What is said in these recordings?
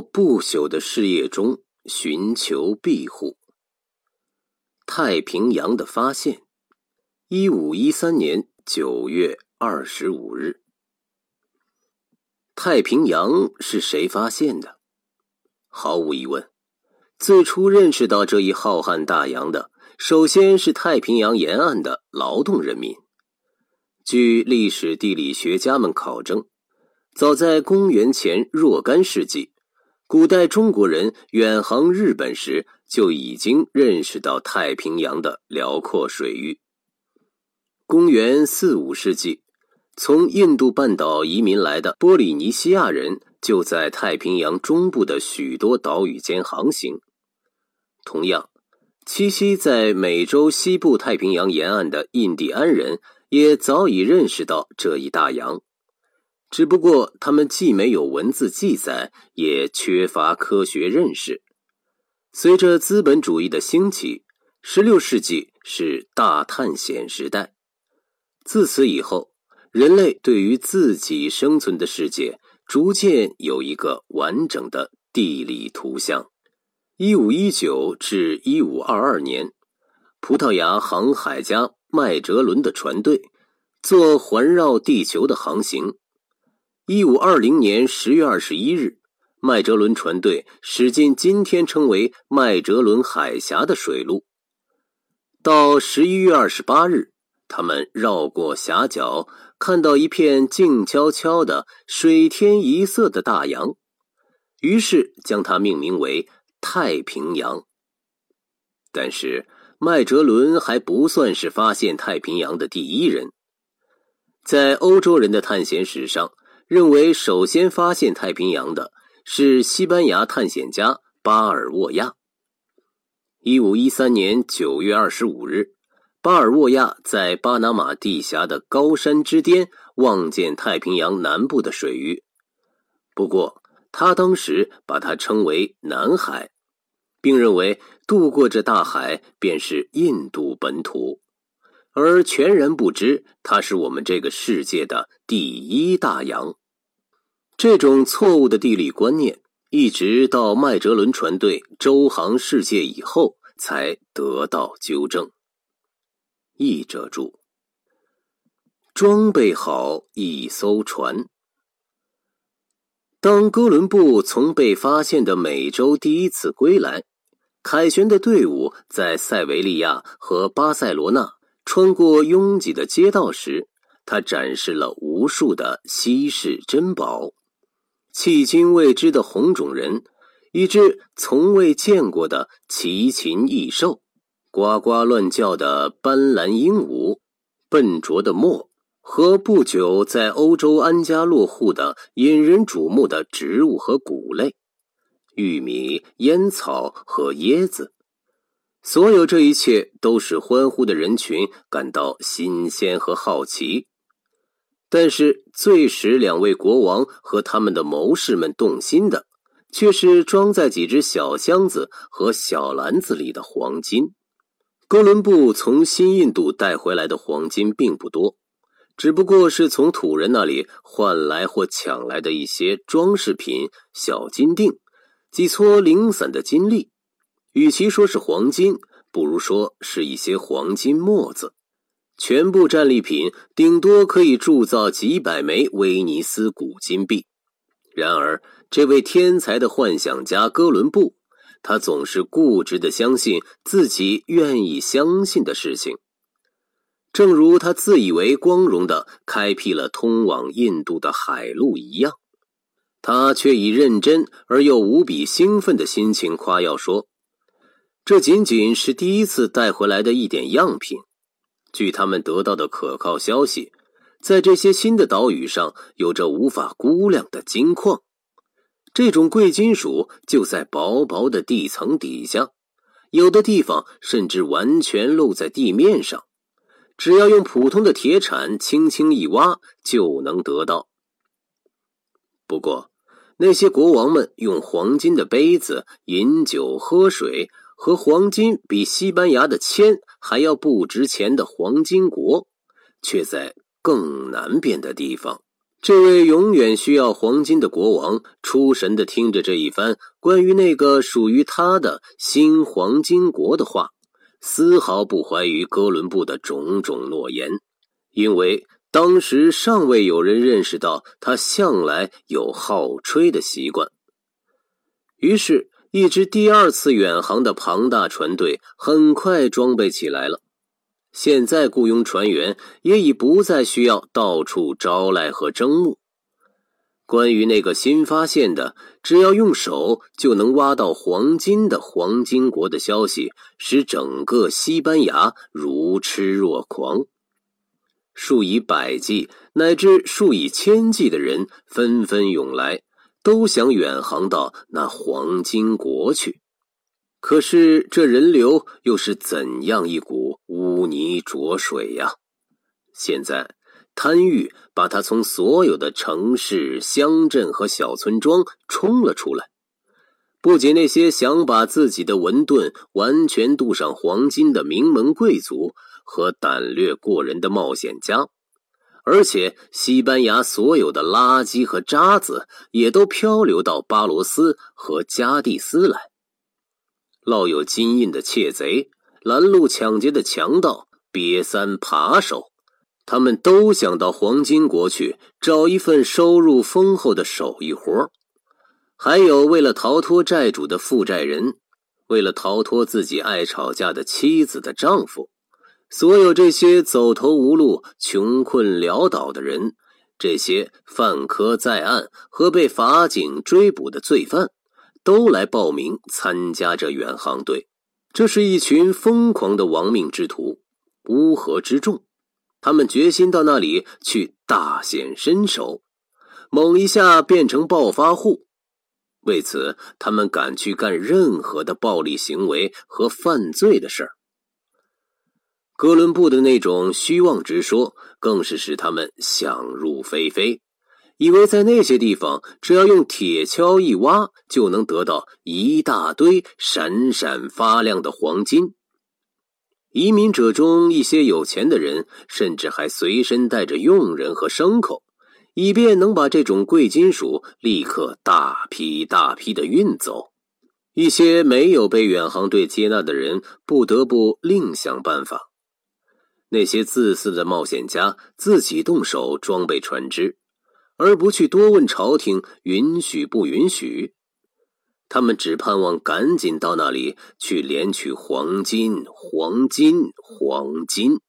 不朽的事业中寻求庇护。太平洋的发现，一五一三年九月二十五日。太平洋是谁发现的？毫无疑问，最初认识到这一浩瀚大洋的，首先是太平洋沿岸的劳动人民。据历史地理学家们考证，早在公元前若干世纪，古代中国人远航日本时就已经认识到太平洋的辽阔水域。公元四五世纪，从印度半岛移民来的波利尼西亚人就在太平洋中部的许多岛屿间航行。同样，栖息在美洲西部太平洋沿岸的印第安人。也早已认识到这一大洋，只不过他们既没有文字记载，也缺乏科学认识。随着资本主义的兴起，十六世纪是大探险时代。自此以后，人类对于自己生存的世界逐渐有一个完整的地理图像。一五一九至一五二二年，葡萄牙航海家。麦哲伦的船队做环绕地球的航行。一五二零年十月二十一日，麦哲伦船队驶进今天称为麦哲伦海峡的水路。到十一月二十八日，他们绕过峡角，看到一片静悄悄的、水天一色的大洋，于是将它命名为太平洋。但是。麦哲伦还不算是发现太平洋的第一人，在欧洲人的探险史上，认为首先发现太平洋的是西班牙探险家巴尔沃亚。一五一三年九月二十五日，巴尔沃亚在巴拿马地峡的高山之巅望见太平洋南部的水域，不过他当时把它称为南海。并认为渡过这大海便是印度本土，而全然不知它是我们这个世界的第一大洋。这种错误的地理观念，一直到麦哲伦船队周航世界以后才得到纠正。译者注：装备好一艘船。当哥伦布从被发现的美洲第一次归来。凯旋的队伍在塞维利亚和巴塞罗那穿过拥挤的街道时，他展示了无数的稀世珍宝：迄今未知的红种人，一只从未见过的奇禽异兽，呱呱乱叫的斑斓鹦鹉，笨拙的墨，和不久在欧洲安家落户的引人瞩目的植物和谷类。玉米、烟草和椰子，所有这一切都使欢呼的人群感到新鲜和好奇。但是，最使两位国王和他们的谋士们动心的，却是装在几只小箱子和小篮子里的黄金。哥伦布从新印度带回来的黄金并不多，只不过是从土人那里换来或抢来的一些装饰品、小金锭。几撮零散的金粒，与其说是黄金，不如说是一些黄金沫子。全部战利品顶多可以铸造几百枚威尼斯古金币。然而，这位天才的幻想家哥伦布，他总是固执的相信自己愿意相信的事情，正如他自以为光荣的开辟了通往印度的海路一样。他却以认真而又无比兴奋的心情夸耀说：“这仅仅是第一次带回来的一点样品。据他们得到的可靠消息，在这些新的岛屿上有着无法估量的金矿。这种贵金属就在薄薄的地层底下，有的地方甚至完全露在地面上，只要用普通的铁铲轻轻一挖就能得到。不过。”那些国王们用黄金的杯子饮酒喝水，和黄金比西班牙的铅还要不值钱的黄金国，却在更南边的地方，这位永远需要黄金的国王出神的听着这一番关于那个属于他的新黄金国的话，丝毫不怀疑哥伦布的种种诺言，因为当时尚未有人认识到他向来有好吹的习惯。于是，一支第二次远航的庞大船队很快装备起来了。现在雇佣船员也已不再需要到处招来和征募。关于那个新发现的只要用手就能挖到黄金的黄金国的消息，使整个西班牙如痴若狂。数以百计乃至数以千计的人纷纷涌来，都想远航到那黄金国去。可是这人流又是怎样一股污泥浊水呀！现在贪欲把他从所有的城市、乡镇和小村庄冲了出来。不仅那些想把自己的文盾完全镀上黄金的名门贵族和胆略过人的冒险家，而且西班牙所有的垃圾和渣子也都漂流到巴罗斯和加蒂斯来。烙有金印的窃贼、拦路抢劫的强盗、瘪三扒手，他们都想到黄金国去找一份收入丰厚的手艺活还有为了逃脱债主的负债人，为了逃脱自己爱吵架的妻子的丈夫，所有这些走投无路、穷困潦倒的人，这些犯科在案和被法警追捕的罪犯。都来报名参加这远航队，这是一群疯狂的亡命之徒，乌合之众。他们决心到那里去大显身手，猛一下变成暴发户。为此，他们敢去干任何的暴力行为和犯罪的事儿。哥伦布的那种虚妄之说，更是使他们想入非非。以为在那些地方，只要用铁锹一挖，就能得到一大堆闪闪发亮的黄金。移民者中一些有钱的人，甚至还随身带着佣人和牲口，以便能把这种贵金属立刻大批大批的运走。一些没有被远航队接纳的人，不得不另想办法。那些自私的冒险家自己动手装备船只。而不去多问朝廷允许不允许，他们只盼望赶紧到那里去连取黄金、黄金、黄金。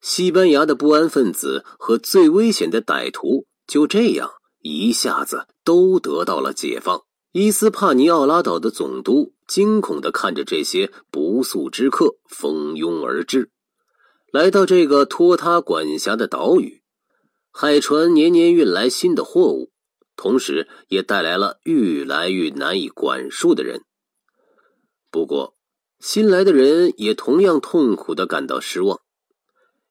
西班牙的不安分子和最危险的歹徒就这样一下子都得到了解放。伊斯帕尼奥拉岛的总督惊恐的看着这些不速之客蜂拥而至，来到这个托他管辖的岛屿。海船年年运来新的货物，同时也带来了愈来愈难以管束的人。不过，新来的人也同样痛苦的感到失望，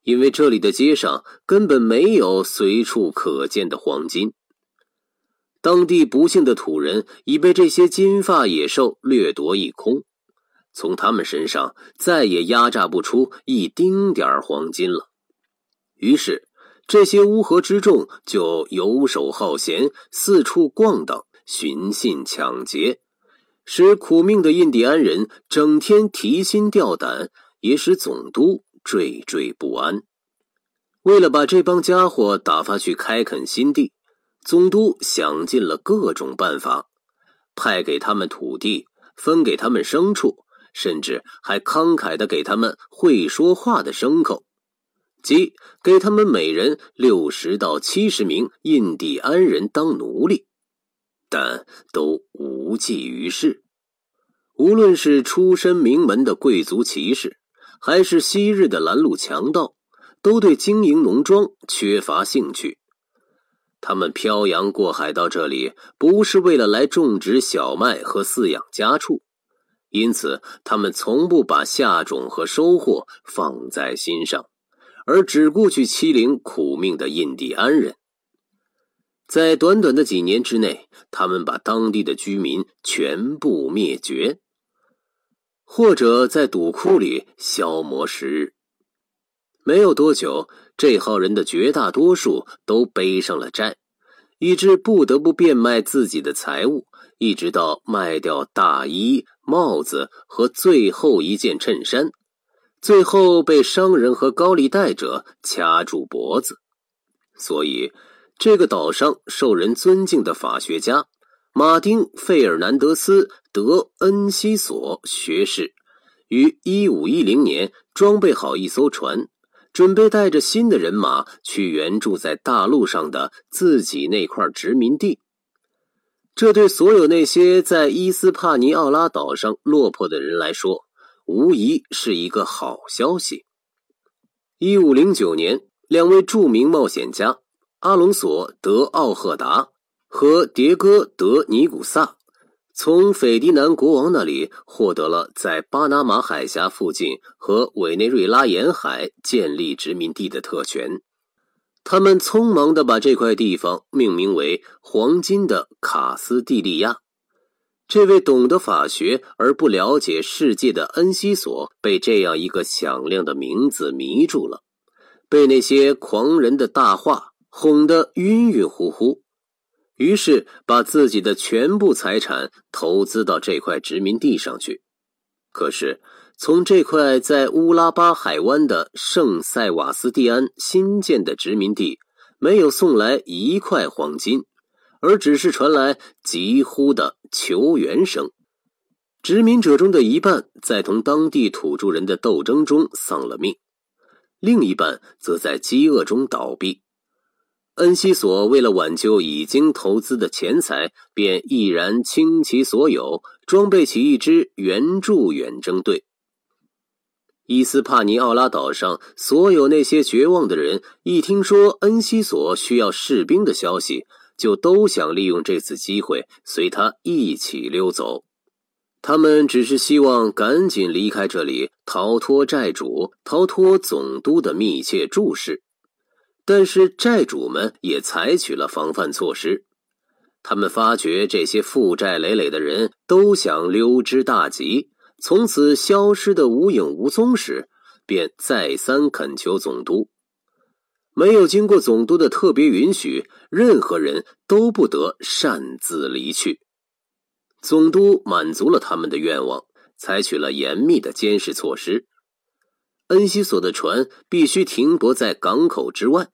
因为这里的街上根本没有随处可见的黄金。当地不幸的土人已被这些金发野兽掠夺一空，从他们身上再也压榨不出一丁点黄金了。于是。这些乌合之众就游手好闲，四处逛荡、寻衅抢劫，使苦命的印第安人整天提心吊胆，也使总督惴惴不安。为了把这帮家伙打发去开垦新地，总督想尽了各种办法，派给他们土地，分给他们牲畜，甚至还慷慨的给他们会说话的牲口。即给他们每人六十到七十名印第安人当奴隶，但都无济于事。无论是出身名门的贵族骑士，还是昔日的拦路强盗，都对经营农庄缺乏兴趣。他们漂洋过海到这里，不是为了来种植小麦和饲养家畜，因此他们从不把下种和收获放在心上。而只顾去欺凌苦命的印第安人，在短短的几年之内，他们把当地的居民全部灭绝，或者在赌窟里消磨时日。没有多久，这号人的绝大多数都背上了债，以致不得不变卖自己的财物，一直到卖掉大衣、帽子和最后一件衬衫，最后被商人和高利贷者掐住脖子。所以，这个岛上受人尊敬的法学家马丁·费尔南德斯·德恩西索学士，于一五一零年装备好一艘船。准备带着新的人马去援助在大陆上的自己那块殖民地，这对所有那些在伊斯帕尼奥拉岛上落魄的人来说，无疑是一个好消息。一五零九年，两位著名冒险家阿隆索·德奥赫达和迭戈·德尼古萨。从斐迪南国王那里获得了在巴拿马海峡附近和委内瑞拉沿海建立殖民地的特权，他们匆忙地把这块地方命名为“黄金的卡斯蒂利亚”。这位懂得法学而不了解世界的恩西索被这样一个响亮的名字迷住了，被那些狂人的大话哄得晕晕乎乎。于是，把自己的全部财产投资到这块殖民地上去。可是，从这块在乌拉巴海湾的圣塞瓦斯蒂安新建的殖民地，没有送来一块黄金，而只是传来疾呼的求援声。殖民者中的一半在同当地土著人的斗争中丧了命，另一半则在饥饿中倒闭。恩西索为了挽救已经投资的钱财，便毅然倾其所有，装备起一支援助远征队。伊斯帕尼奥拉岛上所有那些绝望的人，一听说恩西索需要士兵的消息，就都想利用这次机会随他一起溜走。他们只是希望赶紧离开这里，逃脱债主，逃脱总督的密切注视。但是债主们也采取了防范措施，他们发觉这些负债累累的人都想溜之大吉，从此消失的无影无踪时，便再三恳求总督，没有经过总督的特别允许，任何人都不得擅自离去。总督满足了他们的愿望，采取了严密的监视措施，恩西索的船必须停泊在港口之外。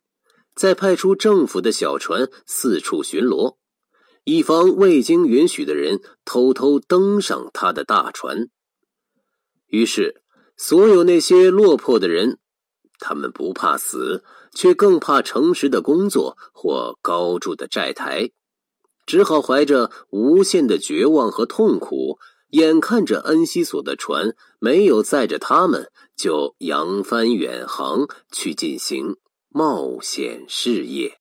再派出政府的小船四处巡逻，以防未经允许的人偷偷登上他的大船。于是，所有那些落魄的人，他们不怕死，却更怕诚实的工作或高筑的债台，只好怀着无限的绝望和痛苦，眼看着恩西索的船没有载着他们，就扬帆远航去进行。冒险事业。